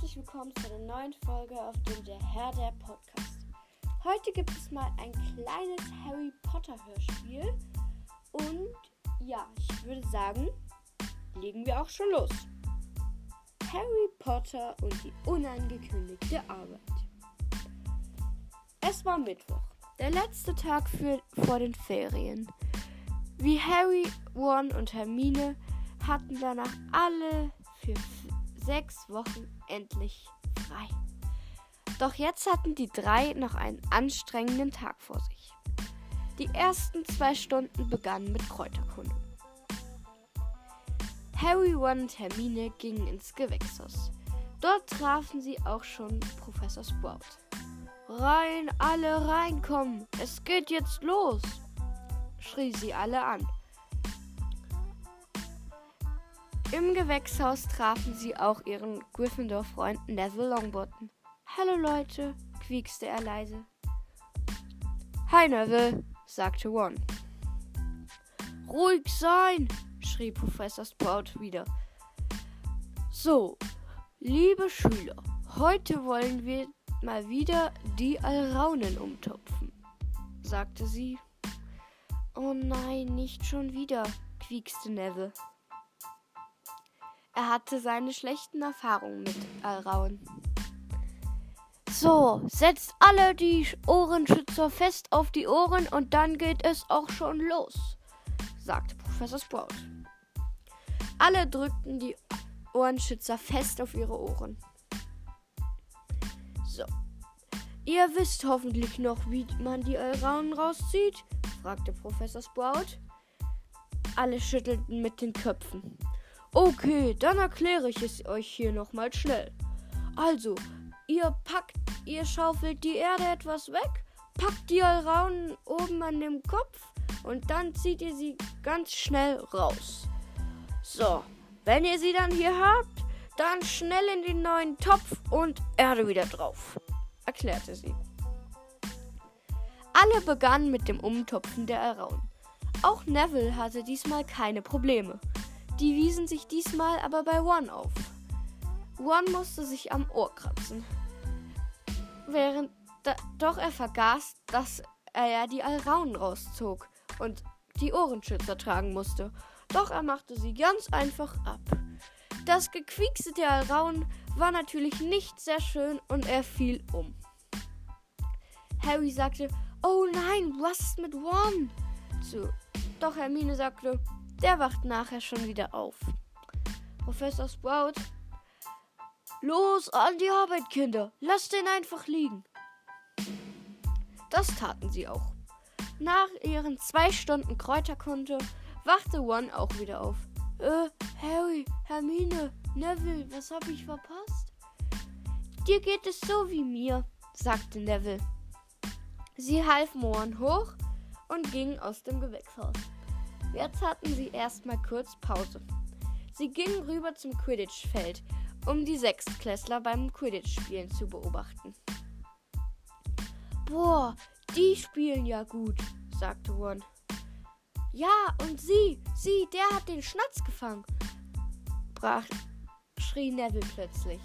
herzlich willkommen zu einer neuen Folge auf dem Der Herr der Podcast. Heute gibt es mal ein kleines Harry Potter Hörspiel und ja, ich würde sagen, legen wir auch schon los. Harry Potter und die unangekündigte Arbeit. Es war Mittwoch, der letzte Tag für, vor den Ferien. Wie Harry, Ron und Hermine hatten danach alle für sechs Wochen endlich frei. Doch jetzt hatten die drei noch einen anstrengenden Tag vor sich. Die ersten zwei Stunden begannen mit Kräuterkunde. Harry, Ron und Hermine gingen ins Gewächshaus. Dort trafen sie auch schon Professor Sprout. Rein, alle reinkommen, es geht jetzt los, schrie sie alle an. Im Gewächshaus trafen sie auch ihren Gryffindor-Freund Neville Longbottom. Hallo Leute, quiekste er leise. Hi Neville, sagte Ron. Ruhig sein, schrie Professor Sprout wieder. So, liebe Schüler, heute wollen wir mal wieder die Alraunen umtopfen, sagte sie. Oh nein, nicht schon wieder, quiekste Neville. Er hatte seine schlechten Erfahrungen mit Alraun. So, setzt alle die Ohrenschützer fest auf die Ohren und dann geht es auch schon los, sagte Professor Sprout. Alle drückten die Ohrenschützer fest auf ihre Ohren. So. Ihr wisst hoffentlich noch, wie man die Alraunen rauszieht? fragte Professor Sprout. Alle schüttelten mit den Köpfen. Okay, dann erkläre ich es euch hier nochmal schnell. Also, ihr packt, ihr schaufelt die Erde etwas weg, packt die Alraunen oben an dem Kopf und dann zieht ihr sie ganz schnell raus. So, wenn ihr sie dann hier habt, dann schnell in den neuen Topf und Erde wieder drauf, erklärte sie. Alle begannen mit dem Umtopfen der Alraunen. Auch Neville hatte diesmal keine Probleme. Die wiesen sich diesmal aber bei One auf. One musste sich am Ohr kratzen. Während da, doch er vergaß, dass er ja die Alraunen rauszog und die Ohrenschützer tragen musste. Doch er machte sie ganz einfach ab. Das Gequiekse der Alraunen war natürlich nicht sehr schön und er fiel um. Harry sagte, Oh nein, was ist mit One? Zu. Doch Hermine sagte, der wacht nachher schon wieder auf. Professor Sprout. Los an die Arbeit, Kinder. Lasst den einfach liegen. Das taten sie auch. Nach ihren zwei Stunden Kräuterkunde wachte One auch wieder auf. Äh, Harry, Hermine, Neville, was habe ich verpasst? Dir geht es so wie mir, sagte Neville. Sie halfen One hoch und gingen aus dem Gewächshaus. Jetzt hatten sie erstmal kurz Pause. Sie gingen rüber zum Quidditch-Feld, um die Sechstklässler beim Quidditch-Spielen zu beobachten. Boah, die spielen ja gut, sagte Ron. Ja, und sie, sie, der hat den Schnatz gefangen, brach, schrie Neville plötzlich.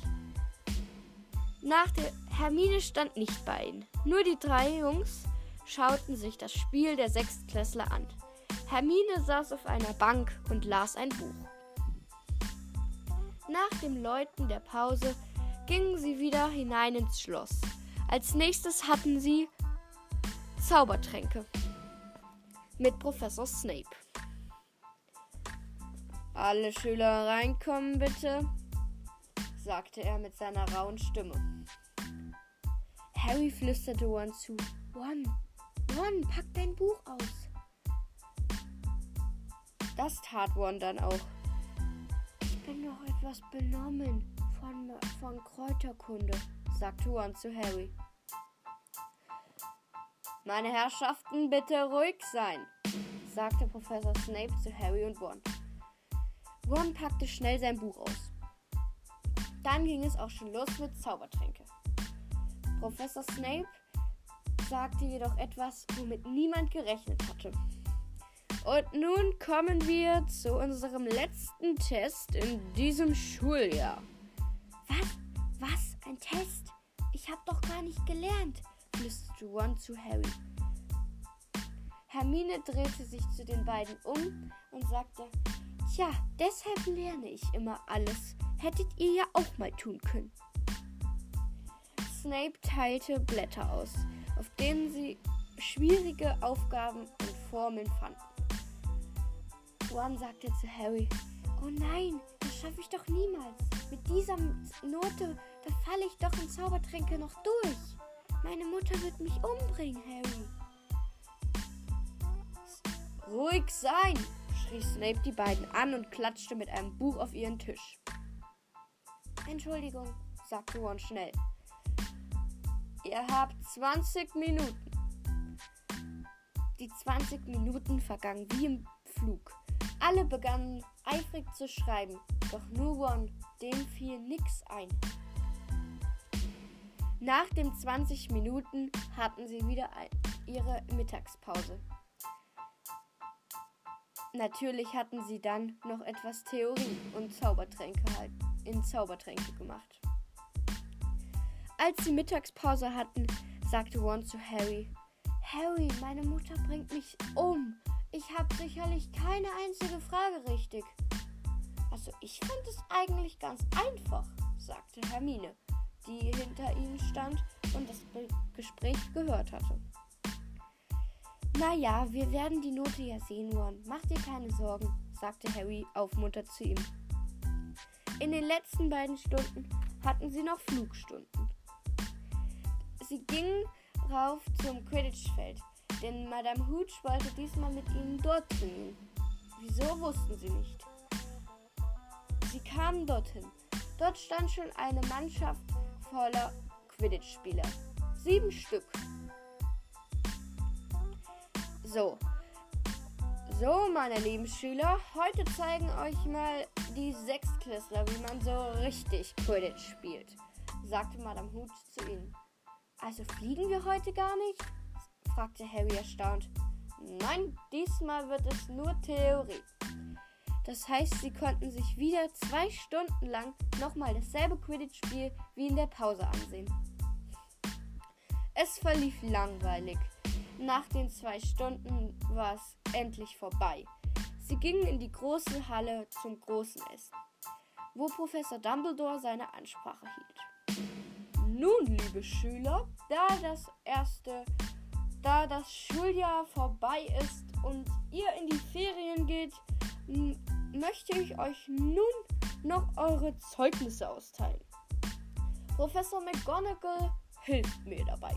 Nach der Hermine stand nicht bei ihnen. Nur die drei Jungs schauten sich das Spiel der Sechstklässler an. Hermine saß auf einer Bank und las ein Buch. Nach dem Läuten der Pause gingen sie wieder hinein ins Schloss. Als nächstes hatten sie Zaubertränke mit Professor Snape. Alle Schüler reinkommen, bitte, sagte er mit seiner rauen Stimme. Harry flüsterte Ron zu. Ron, Ron, pack dein Buch aus. Das tat Ron dann auch. Ich bin noch etwas benommen von, von Kräuterkunde, sagte Ron zu Harry. Meine Herrschaften, bitte ruhig sein, sagte Professor Snape zu Harry und Ron. Ron packte schnell sein Buch aus. Dann ging es auch schon los mit Zaubertränke. Professor Snape sagte jedoch etwas, womit niemand gerechnet hatte. Und nun kommen wir zu unserem letzten Test in diesem Schuljahr. Was? Was? Ein Test? Ich hab doch gar nicht gelernt, flüsterte Ron zu Harry. Hermine drehte sich zu den beiden um und sagte, Tja, deshalb lerne ich immer alles. Hättet ihr ja auch mal tun können. Snape teilte Blätter aus, auf denen sie schwierige Aufgaben und Formeln fanden. Ron sagte zu Harry, Oh nein, das schaffe ich doch niemals. Mit dieser Note, da falle ich doch in Zaubertränke noch durch. Meine Mutter wird mich umbringen, Harry. Ruhig sein, schrie Snape die beiden an und klatschte mit einem Buch auf ihren Tisch. Entschuldigung, sagte Ron schnell. Ihr habt 20 Minuten. Die 20 Minuten vergangen wie im Flug. Alle begannen eifrig zu schreiben, doch nur Ron, dem fiel nix ein. Nach den 20 Minuten hatten sie wieder ihre Mittagspause. Natürlich hatten sie dann noch etwas Theorie und Zaubertränke halt in Zaubertränke gemacht. Als sie Mittagspause hatten, sagte Ron zu Harry: Harry, meine Mutter bringt mich um. Ich habe sicherlich keine einzige Frage richtig. Also ich fand es eigentlich ganz einfach, sagte Hermine, die hinter ihnen stand und das Gespräch gehört hatte. Naja, wir werden die Note ja sehen, Ron. Mach dir keine Sorgen, sagte Harry aufmunternd zu ihm. In den letzten beiden Stunden hatten sie noch Flugstunden. Sie gingen rauf zum Quidditch-Feld denn Madame Hooch wollte diesmal mit ihnen dort trainieren. Wieso wussten sie nicht. Sie kamen dorthin. Dort stand schon eine Mannschaft voller Quidditch-Spieler. Sieben Stück. So. So, meine lieben Schüler, heute zeigen euch mal die Sechstklässler, wie man so richtig Quidditch spielt, sagte Madame Hooch zu ihnen. Also fliegen wir heute gar nicht? Fragte Harry erstaunt. Nein, diesmal wird es nur Theorie. Das heißt, sie konnten sich wieder zwei Stunden lang nochmal dasselbe Quidditch-Spiel wie in der Pause ansehen. Es verlief langweilig. Nach den zwei Stunden war es endlich vorbei. Sie gingen in die große Halle zum großen Essen, wo Professor Dumbledore seine Ansprache hielt. Nun, liebe Schüler, da das erste da das Schuljahr vorbei ist und ihr in die Ferien geht, möchte ich euch nun noch eure Zeugnisse austeilen. Professor McGonagall hilft mir dabei.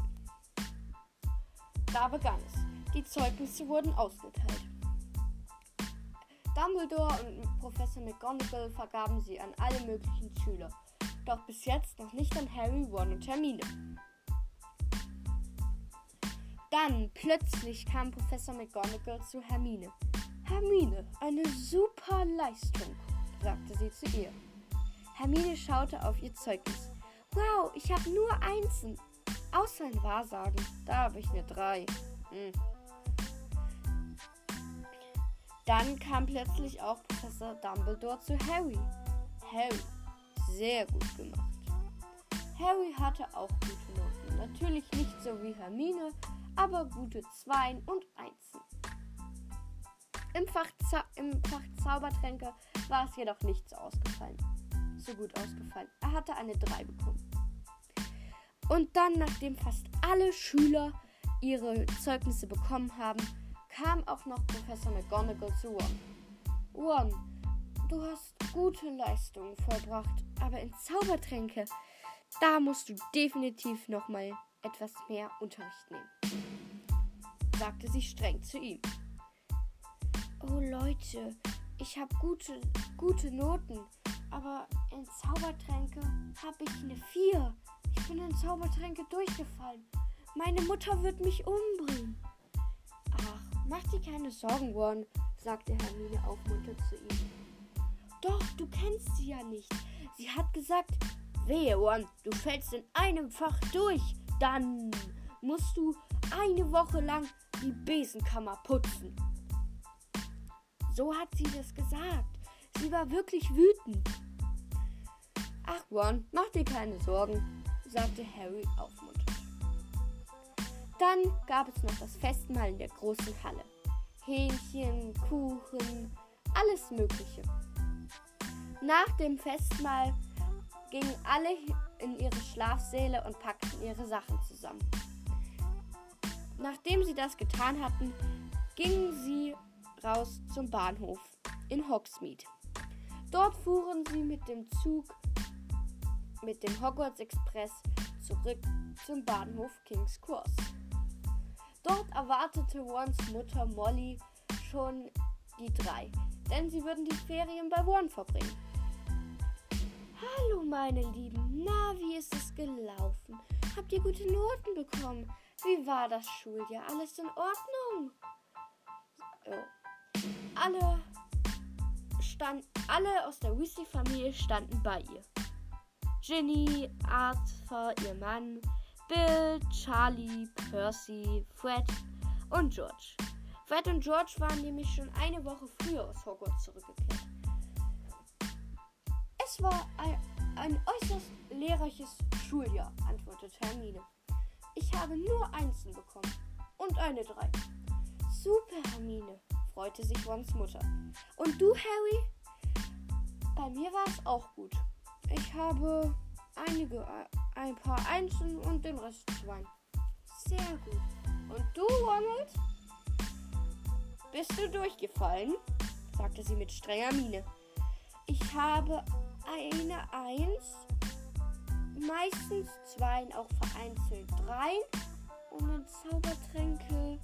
Da begann es. Die Zeugnisse wurden ausgeteilt. Dumbledore und Professor McGonagall vergaben sie an alle möglichen Schüler, doch bis jetzt noch nicht an Harry, Ron und Hermine. Dann plötzlich kam Professor McGonagall zu Hermine. Hermine, eine super Leistung, sagte sie zu ihr. Hermine schaute auf ihr Zeugnis. Wow, ich habe nur Einsen. Außer ein Wahrsagen. Da habe ich eine Drei. Hm. Dann kam plötzlich auch Professor Dumbledore zu Harry. Harry, sehr gut gemacht. Harry hatte auch gute Noten. Natürlich nicht so wie Hermine, aber gute Zweien und Einsen. Im Fach, Im Fach Zaubertränke war es jedoch nicht so ausgefallen. So gut ausgefallen. Er hatte eine 3 bekommen. Und dann, nachdem fast alle Schüler ihre Zeugnisse bekommen haben, kam auch noch Professor McGonagall zu Ron. Ron, du hast gute Leistungen vollbracht, aber in Zaubertränke, da musst du definitiv nochmal etwas mehr Unterricht nehmen sagte sie streng zu ihm. Oh Leute, ich habe gute, gute Noten, aber in Zaubertränke habe ich eine 4. Ich bin in Zaubertränke durchgefallen. Meine Mutter wird mich umbringen. Ach, mach dir keine Sorgen, Ron, sagte Hermine aufmunternd zu ihm. Doch, du kennst sie ja nicht. Sie hat gesagt, wehe, Ron, du fällst in einem Fach durch. Dann musst du eine Woche lang die Besenkammer putzen. So hat sie das gesagt. Sie war wirklich wütend. Ach, Ron, mach dir keine Sorgen, sagte Harry aufmunternd. Dann gab es noch das Festmahl in der großen Halle. Hähnchen, Kuchen, alles Mögliche. Nach dem Festmahl gingen alle in ihre Schlafsäle und packten ihre Sachen zusammen. Nachdem sie das getan hatten, gingen sie raus zum Bahnhof in Hogsmeade. Dort fuhren sie mit dem Zug mit dem Hogwarts Express zurück zum Bahnhof King's Cross. Dort erwartete Rons Mutter Molly schon die drei, denn sie würden die Ferien bei Ron verbringen. Hallo meine Lieben, na, wie ist es gelaufen? Habt ihr gute Noten bekommen? Wie war das Schuljahr? Alles in Ordnung? Alle, stand, alle aus der Weasley-Familie standen bei ihr. Ginny, Arthur, ihr Mann, Bill, Charlie, Percy, Fred und George. Fred und George waren nämlich schon eine Woche früher aus Hogwarts zurückgekehrt. Es war ein, ein äußerst lehrreiches Schuljahr, antwortete Hermine. Ich habe nur Einsen bekommen und eine Drei. Super, Hermine, freute sich Rons Mutter. Und du, Harry? Bei mir war es auch gut. Ich habe einige, ein paar Einsen und den Rest zwei. Sehr gut. Und du, Ronald? Bist du durchgefallen? sagte sie mit strenger Miene. Ich habe eine Eins, meistens zwei, auch vereinzelt drei. Und in Zaubertränke,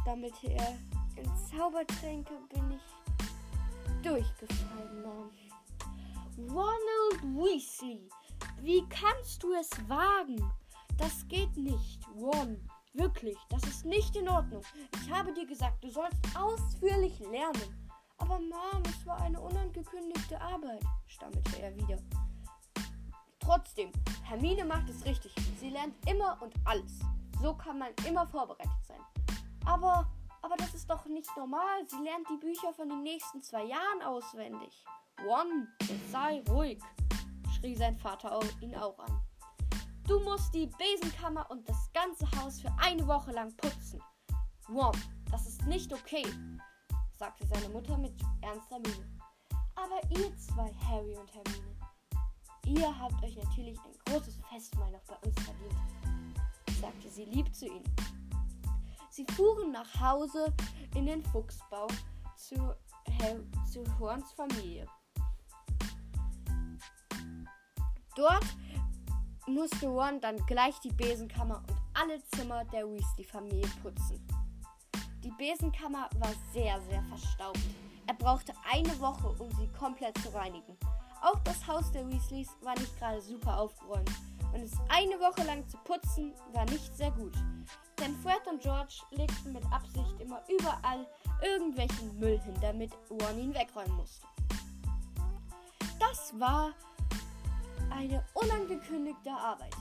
stammelte er, in Zaubertränke bin ich durchgefallen, Mom. Ronald Weasley, wie kannst du es wagen? Das geht nicht, Ron. Wirklich, das ist nicht in Ordnung. Ich habe dir gesagt, du sollst ausführlich lernen. Aber Mom, es war eine unangekündigte Arbeit, stammelte er wieder. Trotzdem, Hermine macht es richtig. Sie lernt immer und alles. So kann man immer vorbereitet sein. Aber, aber das ist doch nicht normal. Sie lernt die Bücher von den nächsten zwei Jahren auswendig. Ron, sei ruhig, schrie sein Vater ihn auch an. Du musst die Besenkammer und das ganze Haus für eine Woche lang putzen. Ron, das ist nicht okay, sagte seine Mutter mit ernster Miene. Aber ihr zwei, Harry und Hermine, ihr habt euch natürlich ein großes Festmahl noch bei uns verdient, sagte sie lieb zu ihnen. Sie fuhren nach Hause in den Fuchsbau zu, Harry, zu Horns Familie. Dort musste Ron dann gleich die Besenkammer und alle Zimmer der Weasley-Familie putzen. Die Besenkammer war sehr, sehr verstaubt. Er brauchte eine Woche, um sie komplett zu reinigen. Auch das Haus der Weasleys war nicht gerade super aufgeräumt. Und es eine Woche lang zu putzen, war nicht sehr gut. Denn Fred und George legten mit Absicht immer überall irgendwelchen Müll hin, damit Ron ihn wegräumen musste. Das war eine unangekündigte Arbeit.